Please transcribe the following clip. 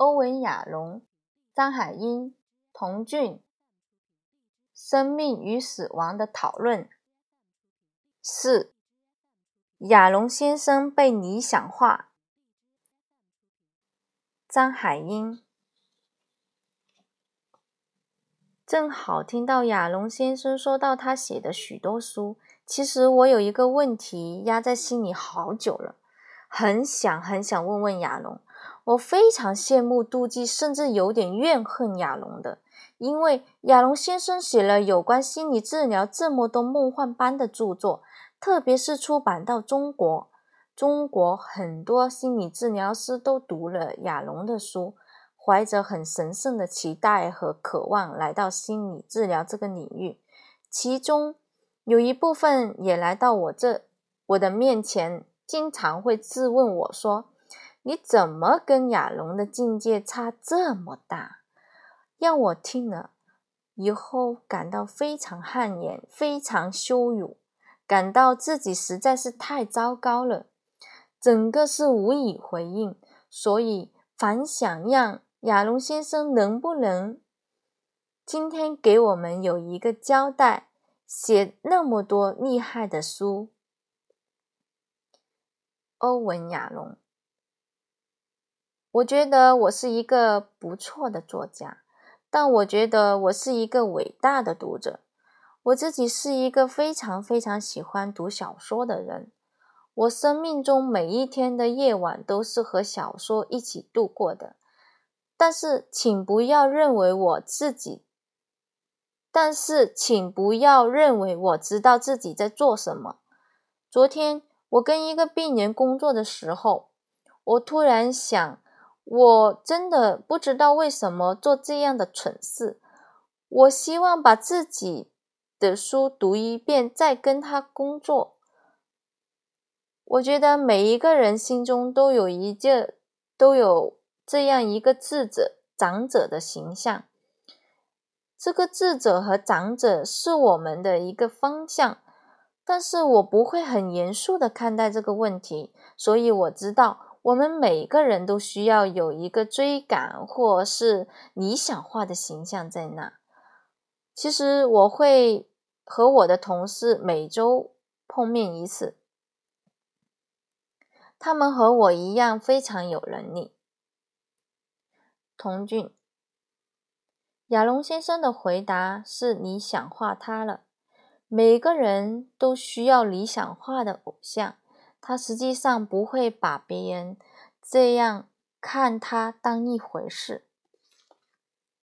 欧文·亚龙、张海英、童俊，生命与死亡的讨论。四，亚龙先生被理想化。张海英，正好听到亚龙先生说到他写的许多书。其实我有一个问题压在心里好久了，很想很想问问亚龙。我非常羡慕、妒忌，甚至有点怨恨亚龙的，因为亚龙先生写了有关心理治疗这么多梦幻般的著作，特别是出版到中国，中国很多心理治疗师都读了亚龙的书，怀着很神圣的期待和渴望来到心理治疗这个领域，其中有一部分也来到我这我的面前，经常会质问我说。你怎么跟亚龙的境界差这么大？让我听了以后感到非常汗颜，非常羞辱，感到自己实在是太糟糕了，整个是无以回应。所以，反想让亚龙先生能不能今天给我们有一个交代？写那么多厉害的书，欧文·亚龙。我觉得我是一个不错的作家，但我觉得我是一个伟大的读者。我自己是一个非常非常喜欢读小说的人。我生命中每一天的夜晚都是和小说一起度过的。但是，请不要认为我自己，但是请不要认为我知道自己在做什么。昨天我跟一个病人工作的时候，我突然想。我真的不知道为什么做这样的蠢事。我希望把自己的书读一遍，再跟他工作。我觉得每一个人心中都有一件，都有这样一个智者、长者的形象。这个智者和长者是我们的一个方向，但是我不会很严肃的看待这个问题，所以我知道。我们每个人都需要有一个追赶或是理想化的形象在那。其实我会和我的同事每周碰面一次，他们和我一样非常有能力。童俊，亚龙先生的回答是理想化他了。每个人都需要理想化的偶像。他实际上不会把别人这样看他当一回事。